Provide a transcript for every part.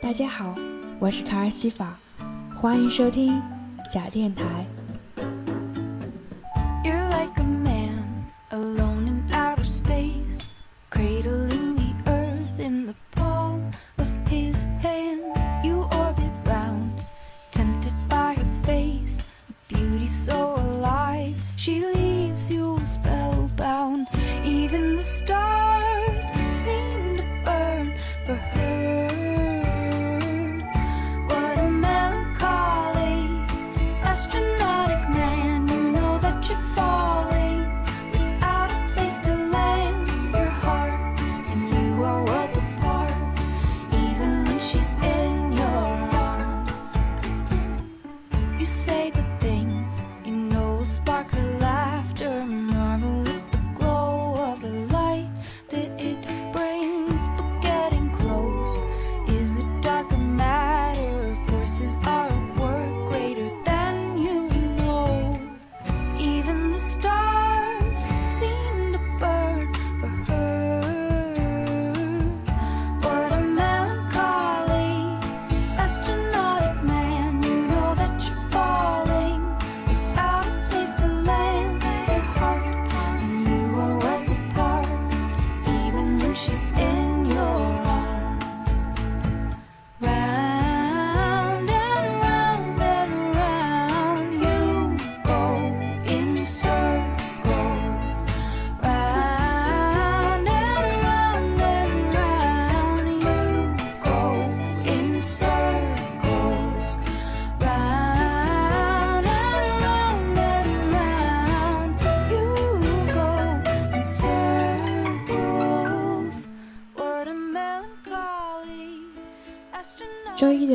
大家好，我是卡尔西法，欢迎收听假电台。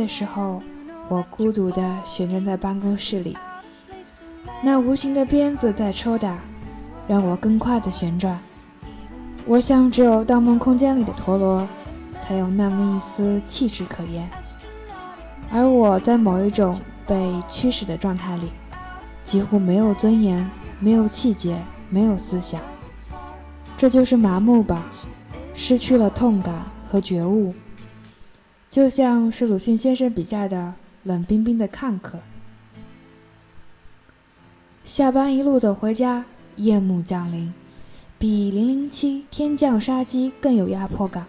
的时候，我孤独地悬站在办公室里，那无形的鞭子在抽打，让我更快地旋转。我想，只有《盗梦空间》里的陀螺，才有那么一丝气势可言。而我在某一种被驱使的状态里，几乎没有尊严，没有气节，没有思想。这就是麻木吧，失去了痛感和觉悟。就像是鲁迅先生笔下的冷冰冰的看客。下班一路走回家，夜幕降临，比《零零七：天降杀机》更有压迫感。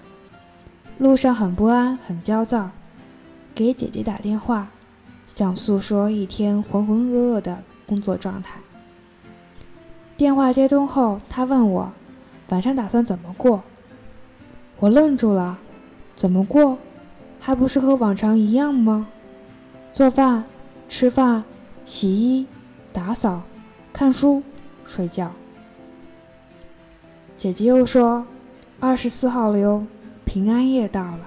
路上很不安，很焦躁，给姐姐打电话，想诉说一天浑浑噩噩的工作状态。电话接通后，她问我晚上打算怎么过。我愣住了，怎么过？还不是和往常一样吗？做饭、吃饭、洗衣、打扫、看书、睡觉。姐姐又说：“二十四号了哟，平安夜到了。”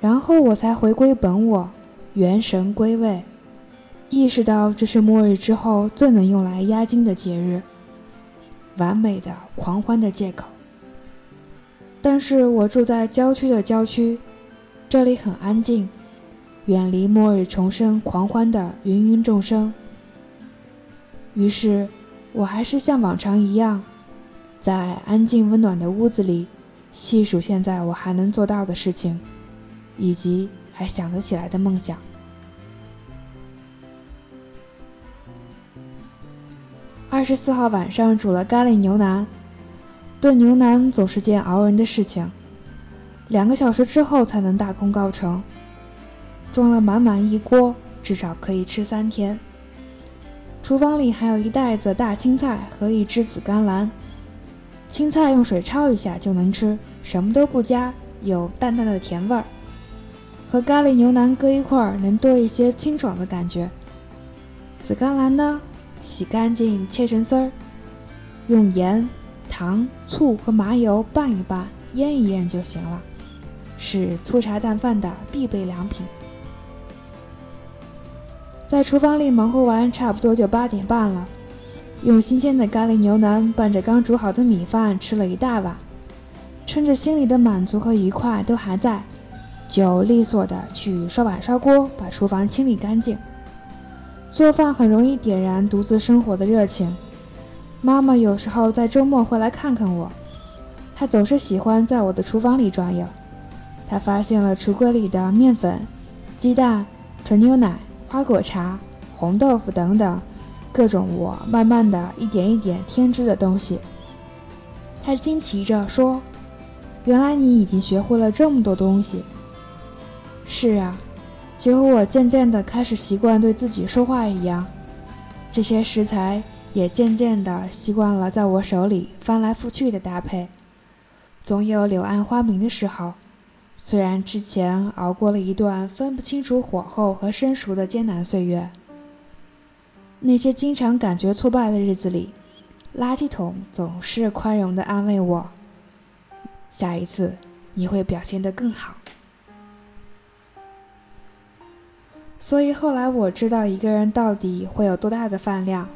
然后我才回归本我，元神归位，意识到这是末日之后最能用来压惊的节日，完美的狂欢的借口。但是我住在郊区的郊区，这里很安静，远离末日重生狂欢的芸芸众生。于是，我还是像往常一样，在安静温暖的屋子里，细数现在我还能做到的事情，以及还想得起来的梦想。二十四号晚上煮了咖喱牛腩。炖牛腩总是件熬人的事情，两个小时之后才能大功告成。装了满满一锅，至少可以吃三天。厨房里还有一袋子大青菜和一只紫甘蓝，青菜用水焯一下就能吃，什么都不加，有淡淡的甜味儿。和咖喱牛腩搁一块儿，能多一些清爽的感觉。紫甘蓝呢，洗干净切成丝儿，用盐。糖、醋和麻油拌一拌，腌一腌就行了，是粗茶淡饭的必备良品。在厨房里忙活完，差不多就八点半了。用新鲜的咖喱牛腩拌着刚煮好的米饭，吃了一大碗，趁着心里的满足和愉快都还在，就利索的去刷碗刷锅，把厨房清理干净。做饭很容易点燃独自生活的热情。妈妈有时候在周末会来看看我，她总是喜欢在我的厨房里转悠。她发现了橱柜里的面粉、鸡蛋、纯牛奶、花果茶、红豆腐等等各种我慢慢的一点一点添置的东西。他惊奇着说：“原来你已经学会了这么多东西。”是啊，就和我渐渐地开始习惯对自己说话一样，这些食材也渐渐地习惯了在我手里翻来覆去的搭配。总有柳暗花明的时候，虽然之前熬过了一段分不清楚火候和生熟的艰难岁月，那些经常感觉挫败的日子里，垃圾桶总是宽容地安慰我：“下一次你会表现得更好。”所以后来我知道一个人到底会有多大的饭量，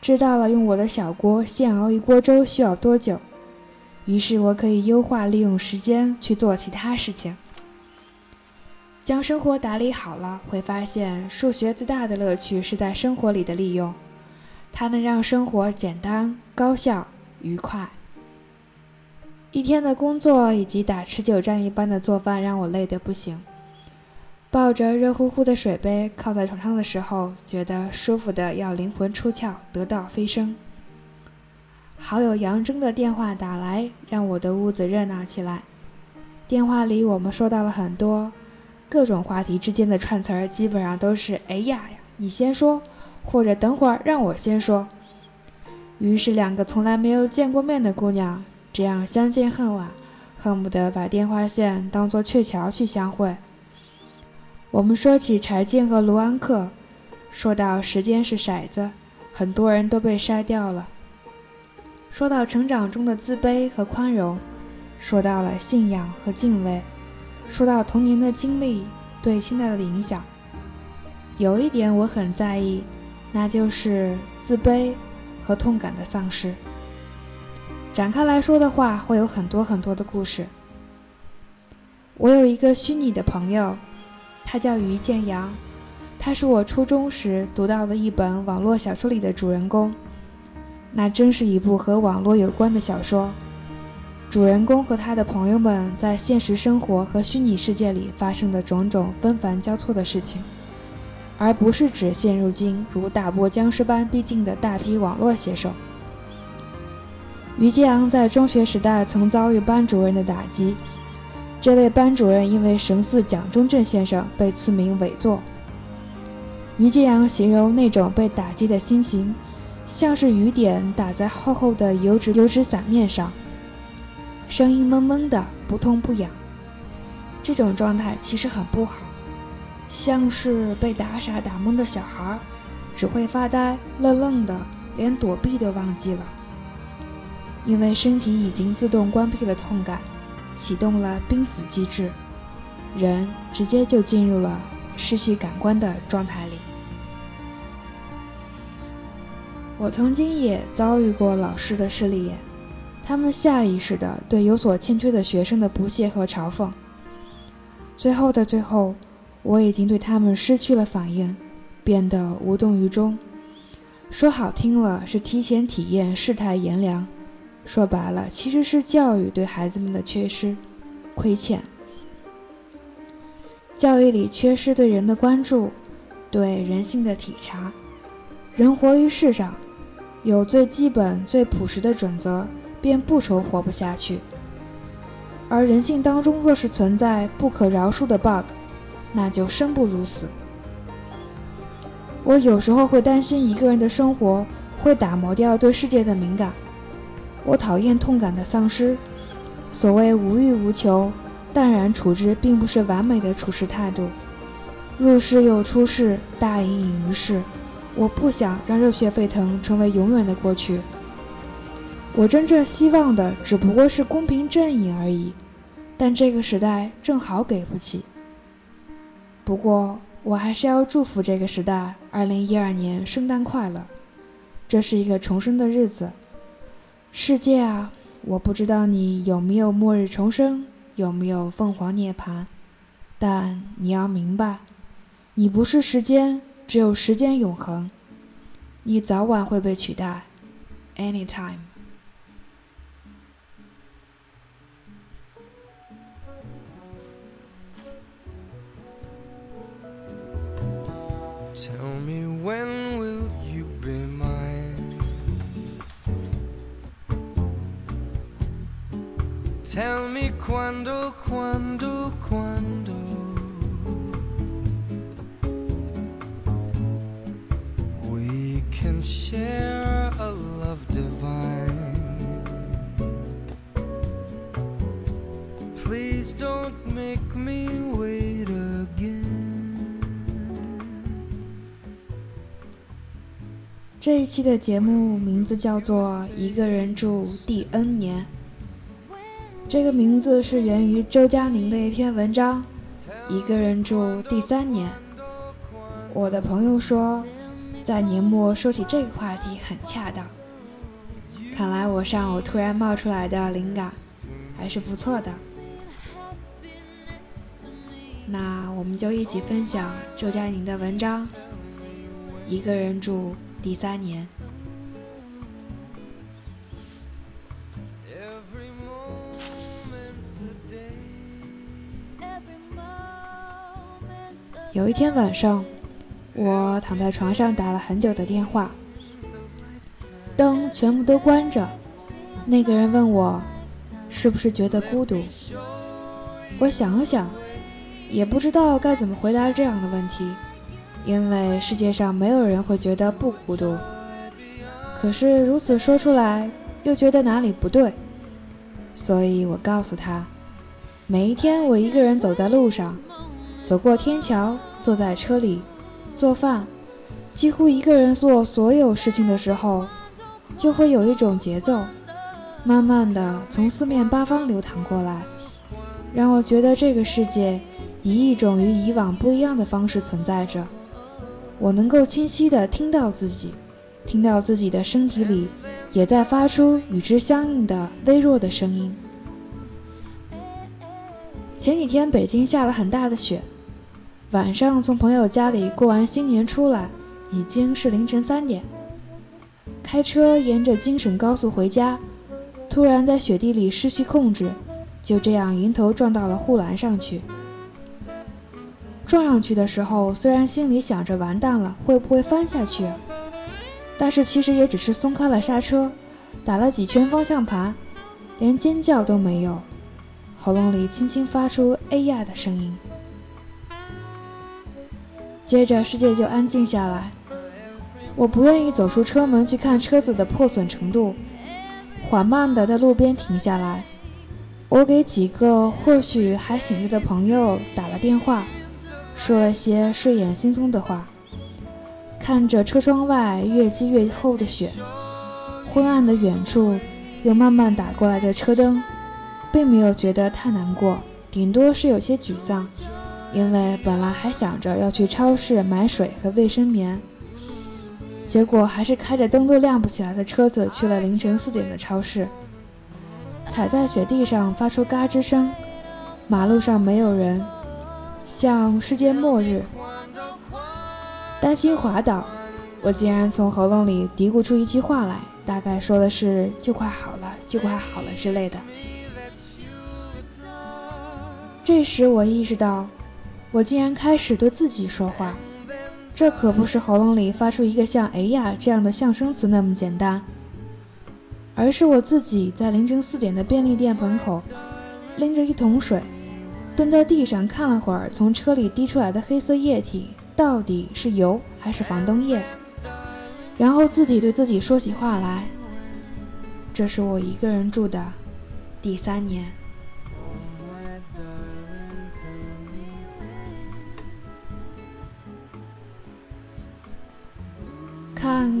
知道了用我的小锅现熬一锅粥需要多久，于是我可以优化利用时间去做其他事情。将生活打理好了，会发现数学最大的乐趣是在生活里的利用，它能让生活简单、高效、愉快。一天的工作以及打持久战一般的做饭让我累得不行。抱着热乎乎的水杯靠在床上的时候，觉得舒服的要灵魂出窍，得道飞升。好友杨征的电话打来，让我的屋子热闹起来。电话里我们说到了很多各种话题之间的串词儿，基本上都是“哎呀呀，你先说”或者“等会儿让我先说”。于是两个从来没有见过面的姑娘，这样相见恨晚，恨不得把电话线当作鹊桥去相会。我们说起柴静和卢安克，说到时间是骰子，很多人都被筛掉了。说到成长中的自卑和宽容，说到了信仰和敬畏，说到童年的经历对现在的影响。有一点我很在意，那就是自卑和痛感的丧失。展开来说的话，会有很多很多的故事。我有一个虚拟的朋友。他叫于建阳，他是我初中时读到的一本网络小说里的主人公。那真是一部和网络有关的小说。主人公和他的朋友们在现实生活和虚拟世界里发生的种种纷繁交错的事情，而不是指现如今如大波僵尸般逼近的大批网络写手。于建阳在中学时代曾遭遇班主任的打击。这位班主任因为神似蒋中正先生，被赐名伪作。于建阳形容那种被打击的心情，像是雨点打在厚厚的油纸油纸伞面上，声音闷闷的，不痛不痒。这种状态其实很不好，像是被打傻打懵的小孩，只会发呆愣愣的，连躲避都忘记了，因为身体已经自动关闭了痛感。启动了濒死机制，人直接就进入了失去感官的状态里。我曾经也遭遇过老师的势利眼，他们下意识的对有所欠缺的学生的不屑和嘲讽。最后的最后，我已经对他们失去了反应，变得无动于衷。说好听了是提前体验世态炎凉。说白了，其实是教育对孩子们的缺失、亏欠。教育里缺失对人的关注，对人性的体察。人活于世上，有最基本、最朴实的准则，便不愁活不下去。而人性当中若是存在不可饶恕的 bug，那就生不如死。我有时候会担心一个人的生活会打磨掉对世界的敏感。我讨厌痛感的丧失。所谓无欲无求、淡然处之，并不是完美的处事态度。入世又出世，大隐隐于市。我不想让热血沸腾成为永远的过去。我真正希望的只不过是公平正义而已。但这个时代正好给不起。不过，我还是要祝福这个时代：二零一二年圣诞快乐！这是一个重生的日子。世界啊我不知道你有没有末日重生有没有凤凰涅槃但你要明白你不是时间只有时间永恒你早晚会被取代 anytime tell me when will quando, quando, quando. We can share a love divine. Please don't make me wait again. 这一期的节目名字叫做《一个人住第 N 年》，这个名字是源于周佳宁的一篇文章《一个人住第三年》。我的朋友说，在年末说起这个话题很恰当。看来我上午突然冒出来的灵感还是不错的。那我们就一起分享周佳宁的文章《一个人住第三年》。有一天晚上，我躺在床上打了很久的电话，灯全部都关着。那个人问我，是不是觉得孤独？我想了想，也不知道该怎么回答这样的问题，因为世界上没有人会觉得不孤独。可是如此说出来，又觉得哪里不对，所以我告诉他，每一天我一个人走在路上。走过天桥，坐在车里，做饭，几乎一个人做所有事情的时候，就会有一种节奏，慢慢的从四面八方流淌过来，让我觉得这个世界以一种与以往不一样的方式存在着。我能够清晰的听到自己，听到自己的身体里也在发出与之相应的微弱的声音。前几天北京下了很大的雪。晚上从朋友家里过完新年出来，已经是凌晨三点。开车沿着京沈高速回家，突然在雪地里失去控制，就这样迎头撞到了护栏上去。撞上去的时候，虽然心里想着完蛋了，会不会翻下去，但是其实也只是松开了刹车，打了几圈方向盘，连尖叫都没有，喉咙里轻轻发出“哎呀”的声音。接着世界就安静下来。我不愿意走出车门去看车子的破损程度，缓慢地在路边停下来。我给几个或许还醒着的朋友打了电话，说了些睡眼惺忪的话。看着车窗外越积越厚的雪，昏暗的远处又慢慢打过来的车灯，并没有觉得太难过，顶多是有些沮丧。因为本来还想着要去超市买水和卫生棉，结果还是开着灯都亮不起来的车子去了凌晨四点的超市。踩在雪地上发出嘎吱声，马路上没有人，像世界末日。担心滑倒，我竟然从喉咙里嘀咕出一句话来，大概说的是“就快好了，就快好了”之类的。这时我意识到。我竟然开始对自己说话，这可不是喉咙里发出一个像“哎呀”这样的象声词那么简单，而是我自己在凌晨四点的便利店门口，拎着一桶水，蹲在地上看了会儿从车里滴出来的黑色液体到底是油还是防冻液，然后自己对自己说起话来。这是我一个人住的第三年。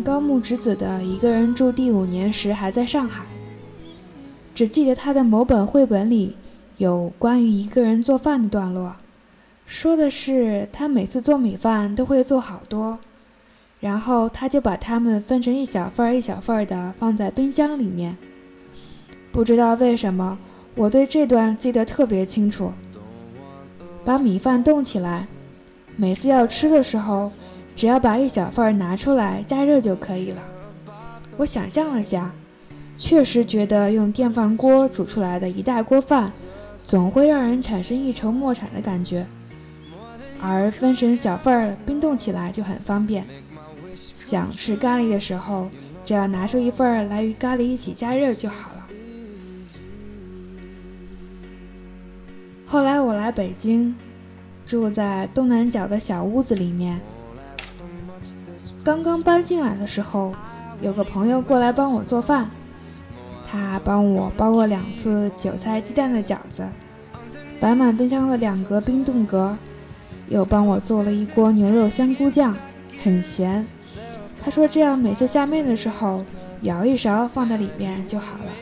高木直子的《一个人住第五年》时，还在上海。只记得他的某本绘本里有关于一个人做饭的段落，说的是他每次做米饭都会做好多，然后他就把它们分成一小份儿一小份儿的放在冰箱里面。不知道为什么，我对这段记得特别清楚。把米饭冻起来，每次要吃的时候。只要把一小份拿出来加热就可以了。我想象了下，确实觉得用电饭锅煮出来的一大锅饭，总会让人产生一筹莫展的感觉。而分成小份儿冰冻起来就很方便。想吃咖喱的时候，只要拿出一份儿来与咖喱一起加热就好了。后来我来北京，住在东南角的小屋子里面。刚刚搬进来的时候，有个朋友过来帮我做饭，他帮我包过两次韭菜鸡蛋的饺子，摆满冰箱的两格冰冻格，又帮我做了一锅牛肉香菇酱，很咸。他说这样每次下面的时候，舀一勺放在里面就好了。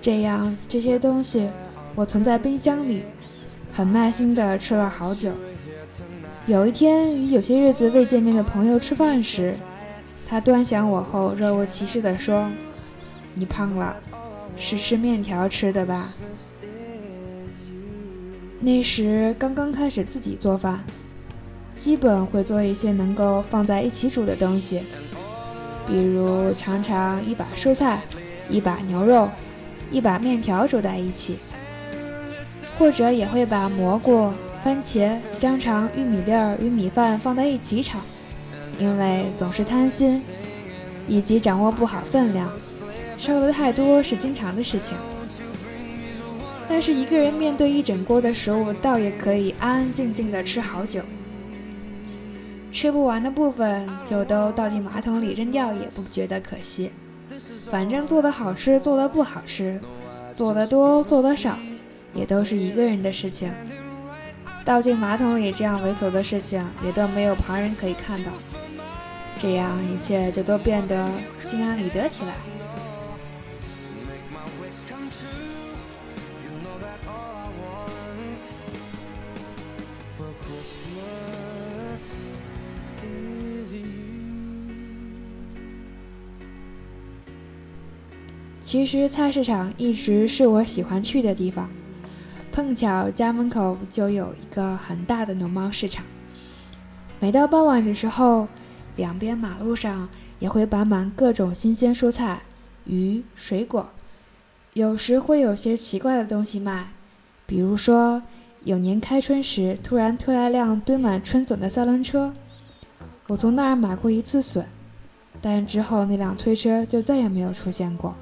这样这些东西我存在冰箱里，很耐心地吃了好久。有一天与有些日子未见面的朋友吃饭时，他端详我后若无其事地说：“你胖了，是吃面条吃的吧？”那时刚刚开始自己做饭，基本会做一些能够放在一起煮的东西，比如常常一把蔬菜，一把牛肉。一把面条煮在一起，或者也会把蘑菇、番茄、香肠、玉米粒儿与米饭放在一起炒，因为总是贪心，以及掌握不好分量，烧得太多是经常的事情。但是一个人面对一整锅的食物，倒也可以安安静静的吃好久。吃不完的部分就都倒进马桶里扔掉，也不觉得可惜。反正做的好吃，做的不好吃，做的多，做的少，也都是一个人的事情。倒进马桶里这样猥琐的事情，也都没有旁人可以看到，这样一切就都变得心安理得起来。其实菜市场一直是我喜欢去的地方，碰巧家门口就有一个很大的农贸市场。每到傍晚的时候，两边马路上也会摆满各种新鲜蔬菜、鱼、水果，有时会有些奇怪的东西卖，比如说有年开春时突然推来辆堆满春笋的三轮车，我从那儿买过一次笋，但之后那辆推车就再也没有出现过。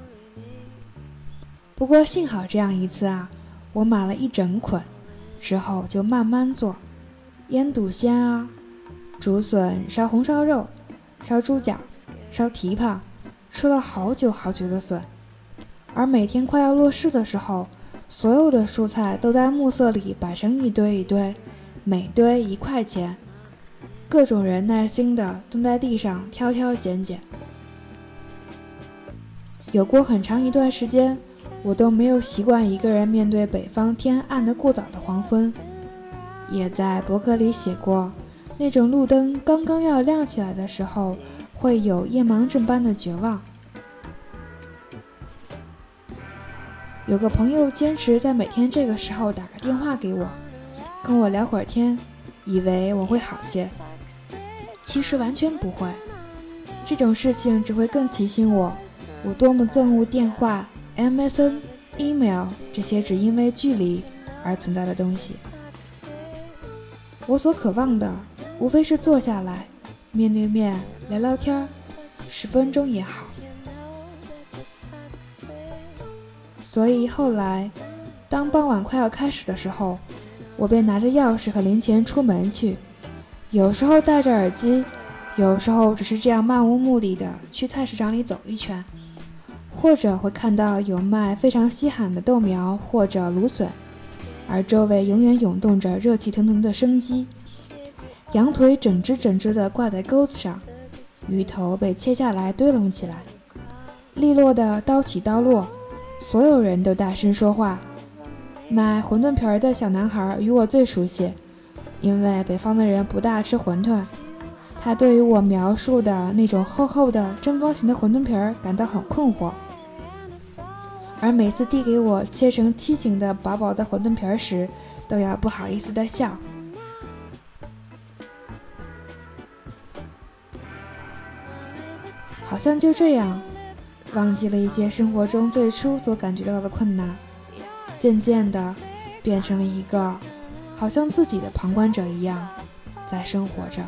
不过幸好这样一次啊，我买了一整捆，之后就慢慢做，腌笃鲜啊，竹笋烧红烧肉，烧猪脚，烧蹄膀，吃了好久好久的笋。而每天快要落市的时候，所有的蔬菜都在暮色里摆成一堆一堆，每堆一块钱，各种人耐心地蹲在地上挑挑拣拣。有过很长一段时间。我都没有习惯一个人面对北方天暗得过早的黄昏，也在博客里写过，那种路灯刚刚要亮起来的时候，会有夜盲症般的绝望。有个朋友坚持在每天这个时候打个电话给我，跟我聊会儿天，以为我会好些，其实完全不会。这种事情只会更提醒我，我多么憎恶电话。MSN、email 这些只因为距离而存在的东西，我所渴望的无非是坐下来，面对面聊聊天十分钟也好。所以后来，当傍晚快要开始的时候，我便拿着钥匙和零钱出门去，有时候戴着耳机，有时候只是这样漫无目的的去菜市场里走一圈。或者会看到有卖非常稀罕的豆苗或者芦笋，而周围永远涌动着热气腾腾的生机。羊腿整只整只的挂在钩子上，鱼头被切下来堆拢起来，利落的刀起刀落，所有人都大声说话。卖馄饨皮儿的小男孩与我最熟悉，因为北方的人不大吃馄饨。他对于我描述的那种厚厚的正方形的馄饨皮儿感到很困惑。而每次递给我切成梯形的薄薄的馄饨皮儿时，都要不好意思的笑。好像就这样，忘记了一些生活中最初所感觉到的困难，渐渐的，变成了一个好像自己的旁观者一样，在生活着。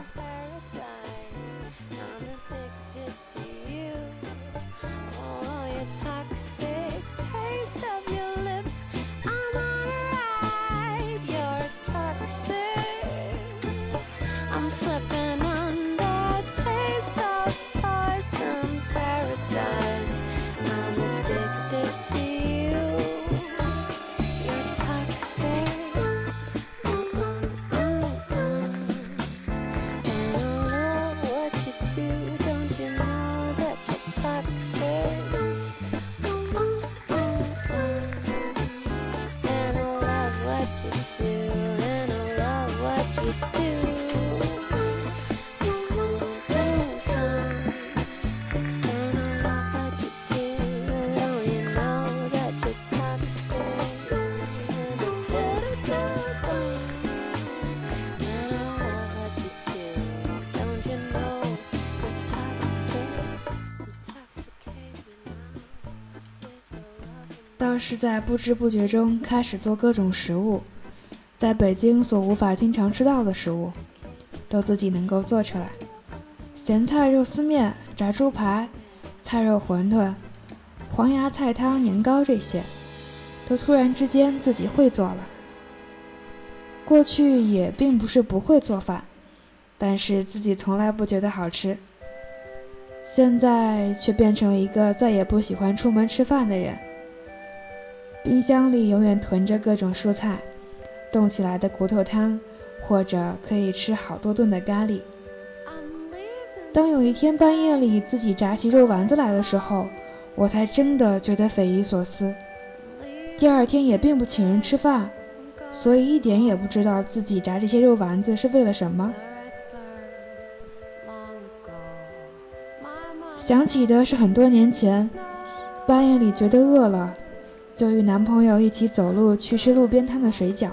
是在不知不觉中开始做各种食物，在北京所无法经常吃到的食物，都自己能够做出来。咸菜肉丝面、炸猪排、菜肉馄饨、黄芽菜汤、年糕这些，都突然之间自己会做了。过去也并不是不会做饭，但是自己从来不觉得好吃。现在却变成了一个再也不喜欢出门吃饭的人。冰箱里永远囤着各种蔬菜，冻起来的骨头汤，或者可以吃好多顿的咖喱。当有一天半夜里自己炸起肉丸子来的时候，我才真的觉得匪夷所思。第二天也并不请人吃饭，所以一点也不知道自己炸这些肉丸子是为了什么。想起的是很多年前，半夜里觉得饿了，就与男朋友一起走路去吃路边摊的水饺。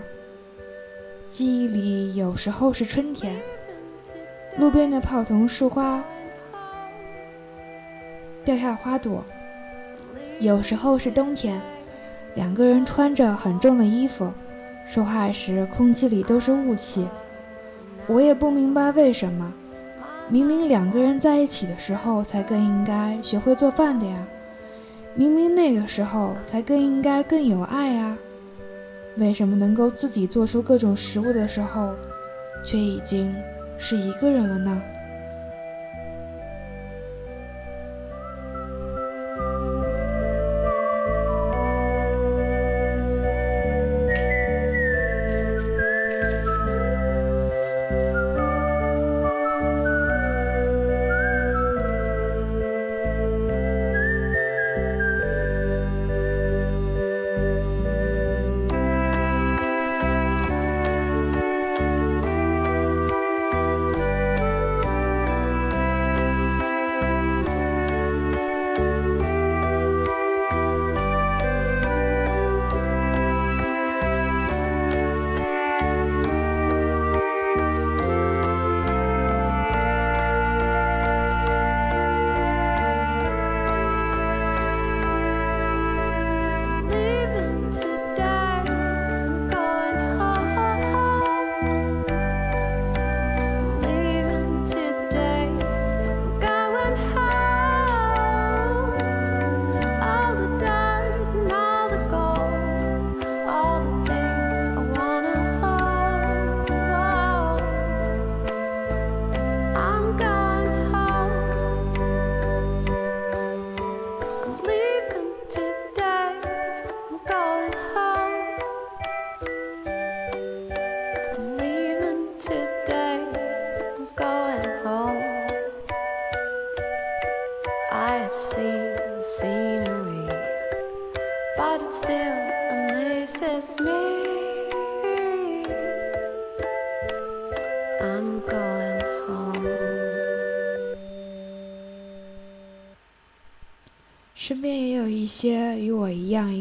记忆里有时候是春天，路边的泡桐树花掉下花朵；有时候是冬天，两个人穿着很重的衣服，说话时空气里都是雾气。我也不明白为什么。明明两个人在一起的时候才更应该学会做饭的呀，明明那个时候才更应该更有爱啊，为什么能够自己做出各种食物的时候，却已经是一个人了呢？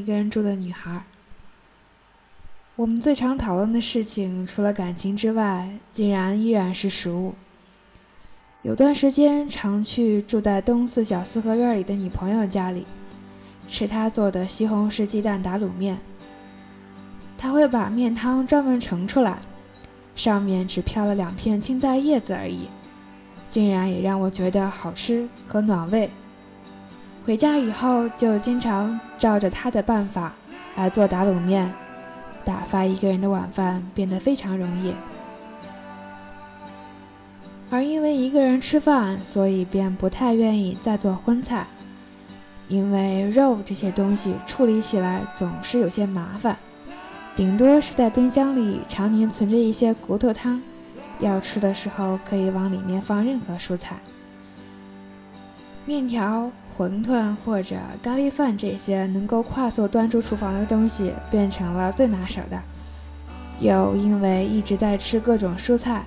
一个人住的女孩。我们最常讨论的事情，除了感情之外，竟然依然是食物。有段时间常去住在东四小四合院里的女朋友家里，吃她做的西红柿鸡蛋打卤面。她会把面汤专门盛出来，上面只飘了两片青菜叶子而已，竟然也让我觉得好吃和暖胃。回家以后就经常照着他的办法来做打卤面，打发一个人的晚饭变得非常容易。而因为一个人吃饭，所以便不太愿意再做荤菜，因为肉这些东西处理起来总是有些麻烦，顶多是在冰箱里常年存着一些骨头汤，要吃的时候可以往里面放任何蔬菜。面条、馄饨或者咖喱饭这些能够快速端出厨房的东西，变成了最拿手的。又因为一直在吃各种蔬菜，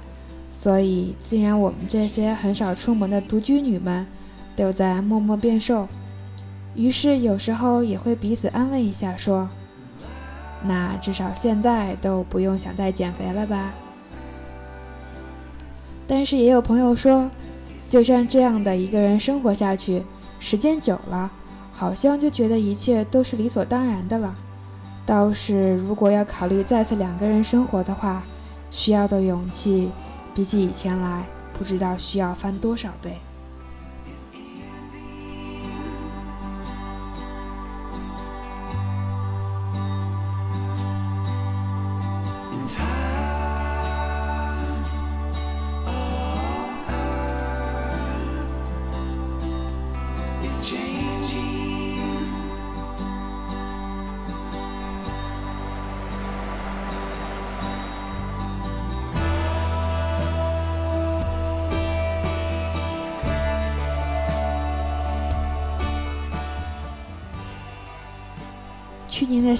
所以竟然我们这些很少出门的独居女们，都在默默变瘦。于是有时候也会彼此安慰一下，说：“那至少现在都不用想再减肥了吧？”但是也有朋友说，就像这样的一个人生活下去，时间久了，好像就觉得一切都是理所当然的了。倒是如果要考虑再次两个人生活的话，需要的勇气，比起以前来，不知道需要翻多少倍。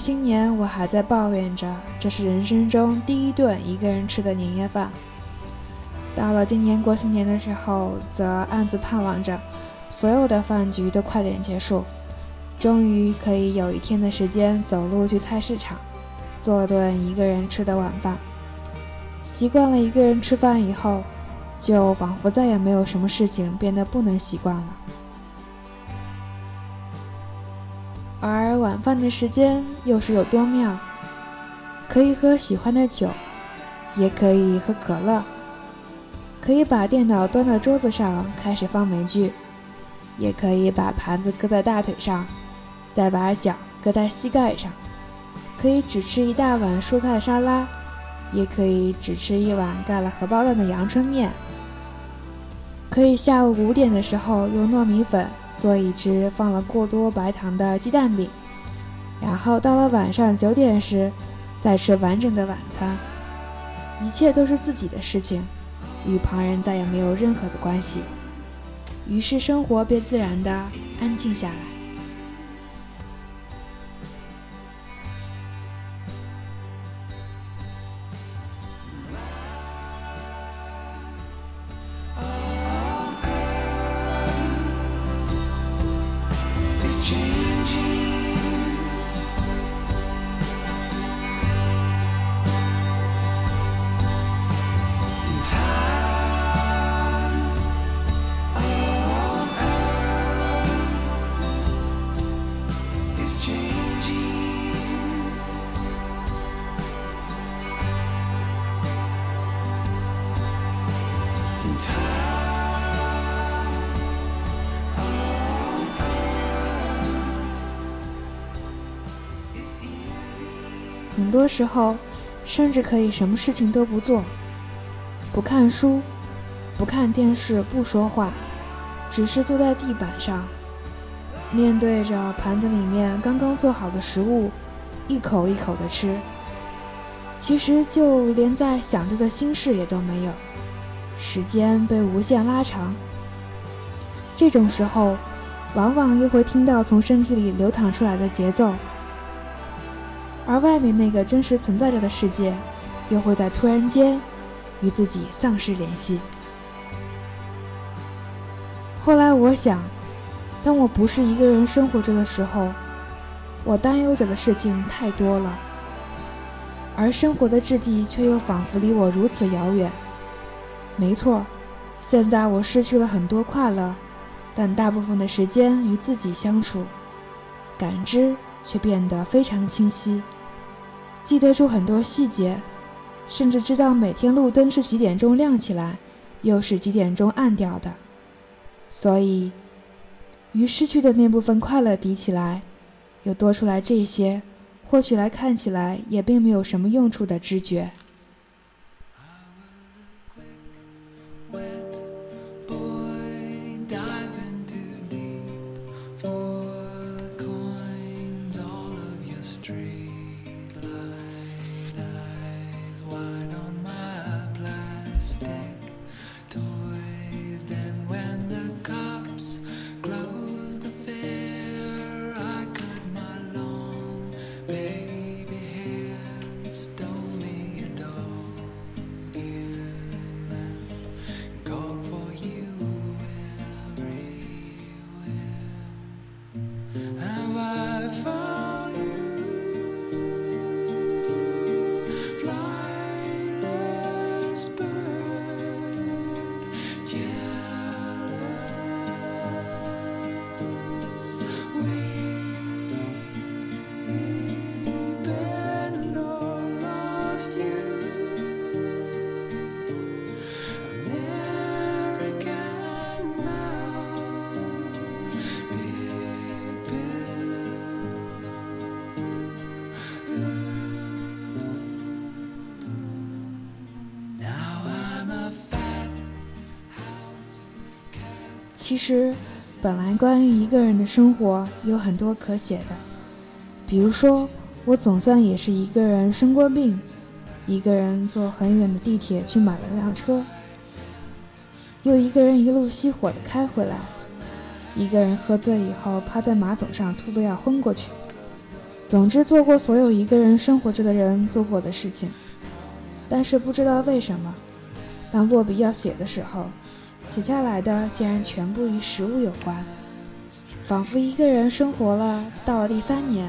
今年，我还在抱怨着这是人生中第一顿一个人吃的年夜饭。到了今年过新年的时候，则暗自盼望着所有的饭局都快点结束，终于可以有一天的时间走路去菜市场，做顿一个人吃的晚饭。习惯了一个人吃饭以后，就仿佛再也没有什么事情变得不能习惯了。晚饭的时间又是有多妙，可以喝喜欢的酒，也可以喝可乐，可以把电脑端到桌子上开始放美剧，也可以把盘子搁在大腿上，再把脚搁在膝盖上，可以只吃一大碗蔬菜沙拉，也可以只吃一碗盖了荷包蛋的阳春面，可以下午五点的时候用糯米粉。做一只放了过多白糖的鸡蛋饼，然后到了晚上九点时，再吃完整的晚餐。一切都是自己的事情，与旁人再也没有任何的关系。于是生活便自然的安静下来。多时候，甚至可以什么事情都不做，不看书，不看电视，不说话，只是坐在地板上，面对着盘子里面刚刚做好的食物，一口一口的吃。其实就连在想着的心事也都没有，时间被无限拉长。这种时候，往往又会听到从身体里流淌出来的节奏。而外面那个真实存在着的世界，又会在突然间与自己丧失联系。后来我想，当我不是一个人生活着的时候，我担忧着的事情太多了，而生活的质地却又仿佛离我如此遥远。没错，现在我失去了很多快乐，但大部分的时间与自己相处，感知却变得非常清晰。记得住很多细节，甚至知道每天路灯是几点钟亮起来，又是几点钟暗掉的。所以，与失去的那部分快乐比起来，又多出来这些，或许来看起来也并没有什么用处的知觉。其实，本来关于一个人的生活有很多可写的，比如说，我总算也是一个人生过病，一个人坐很远的地铁去买了辆车，又一个人一路熄火的开回来，一个人喝醉以后趴在马桶上吐得要昏过去。总之，做过所有一个人生活着的人做过的事情，但是不知道为什么，当落笔要写的时候，写下来的竟然全部与食物有关，仿佛一个人生活了到了第三年，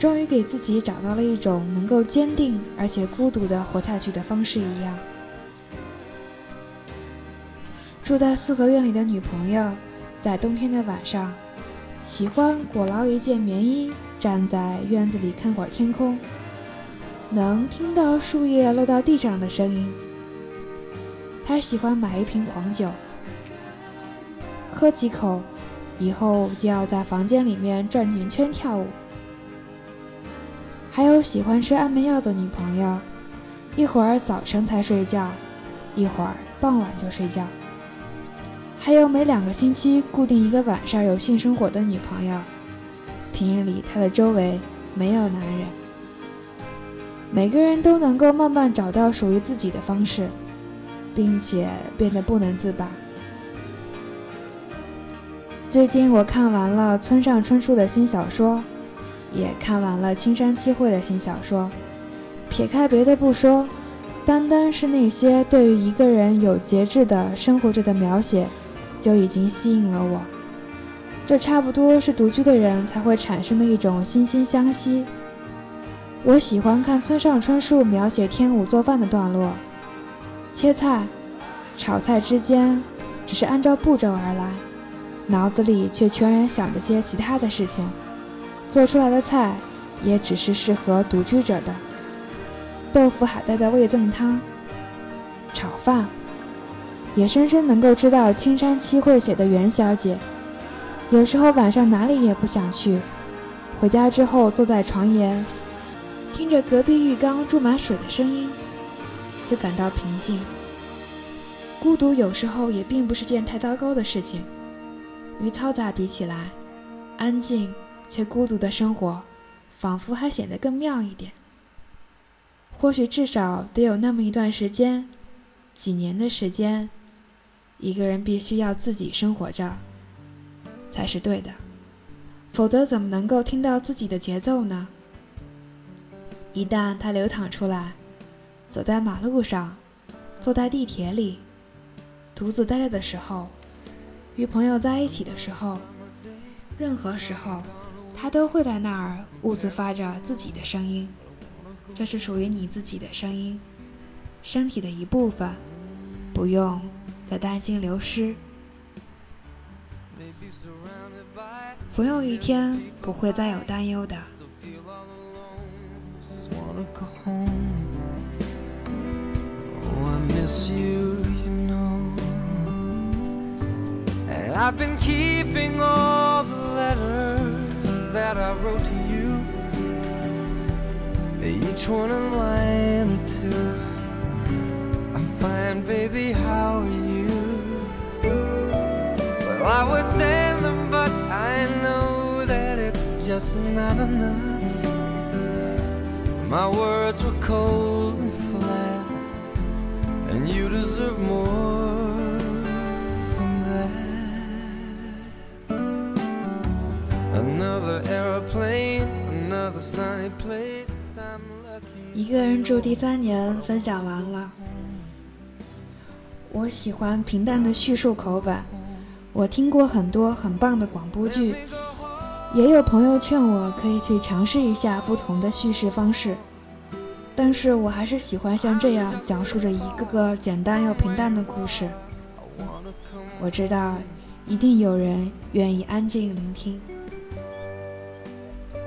终于给自己找到了一种能够坚定而且孤独的活下去的方式一样。住在四合院里的女朋友，在冬天的晚上，喜欢裹牢一件棉衣。站在院子里看会儿天空，能听到树叶落到地上的声音。他喜欢买一瓶黄酒，喝几口，以后就要在房间里面转圆圈跳舞。还有喜欢吃安眠药的女朋友，一会儿早晨才睡觉，一会儿傍晚就睡觉。还有每两个星期固定一个晚上有性生活的女朋友。平日里，他的周围没有男人。每个人都能够慢慢找到属于自己的方式，并且变得不能自拔。最近我看完了村上春树的新小说，也看完了青山七惠的新小说。撇开别的不说，单单是那些对于一个人有节制的生活着的描写，就已经吸引了我。这差不多是独居的人才会产生的一种惺惺相惜。我喜欢看村上春树描写天武做饭的段落，切菜、炒菜之间只是按照步骤而来，脑子里却全然想着些其他的事情，做出来的菜也只是适合独居者的。豆腐海带的味噌汤、炒饭，也深深能够知道青山七惠写的袁小姐。有时候晚上哪里也不想去，回家之后坐在床沿，听着隔壁浴缸注满水的声音，就感到平静。孤独有时候也并不是件太糟糕的事情，与嘈杂比起来，安静却孤独的生活，仿佛还显得更妙一点。或许至少得有那么一段时间，几年的时间，一个人必须要自己生活着。才是对的，否则怎么能够听到自己的节奏呢？一旦它流淌出来，走在马路上，坐在地铁里，独自待着的时候，与朋友在一起的时候，任何时候，它都会在那儿兀自发着自己的声音。这是属于你自己的声音，身体的一部分，不用再担心流失。总有一天不会再有担忧的。Miss you, you know. And I've been keeping all the letters that I wrote to you. Each one a line two. I'm fine, baby. How are you? Well, I would send them, but I know that it's just not enough. My words were cold and and you deserve more than that. Another aeroplane, another sunny place. I'm lucky. 一个人住第三年分享完了。我喜欢平淡的叙述口吻。我听过很多很棒的广播剧，也有朋友劝我可以去尝试一下不同的叙事方式，但是我还是喜欢像这样讲述着一个个简单又平淡的故事。我知道，一定有人愿意安静聆听，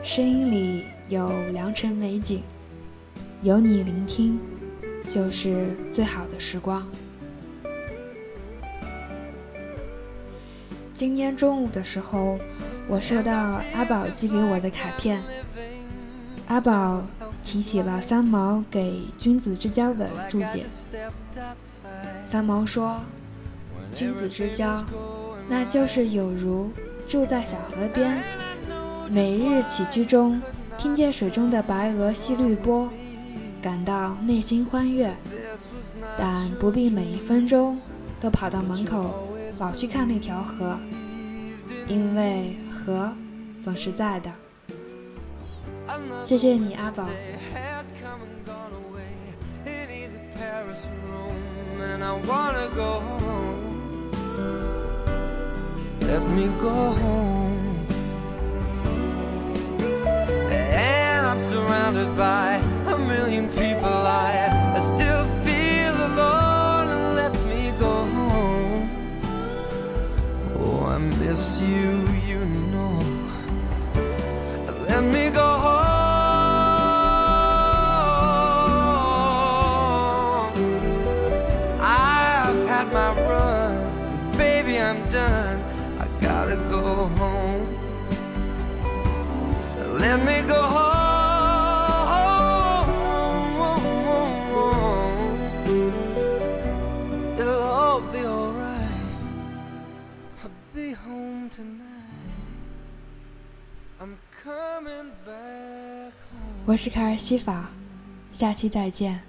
声音里有良辰美景。有你聆听，就是最好的时光。今天中午的时候，我收到阿宝寄给我的卡片。阿宝提起了三毛给《君子之交》的注解。三毛说：“君子之交，那就是有如住在小河边，每日起居中听见水中的白鹅戏绿波，感到内心欢悦，但不必每一分钟都跑到门口老去看那条河，因为河总是在的。谢谢你，阿宝。 has come and gone away in either Paris or Rome, and I wanna go home. Let me go home. And I'm surrounded by a million people. I, I still feel alone. And let me go home. Oh, I miss you, 我是凯尔西法，下期再见。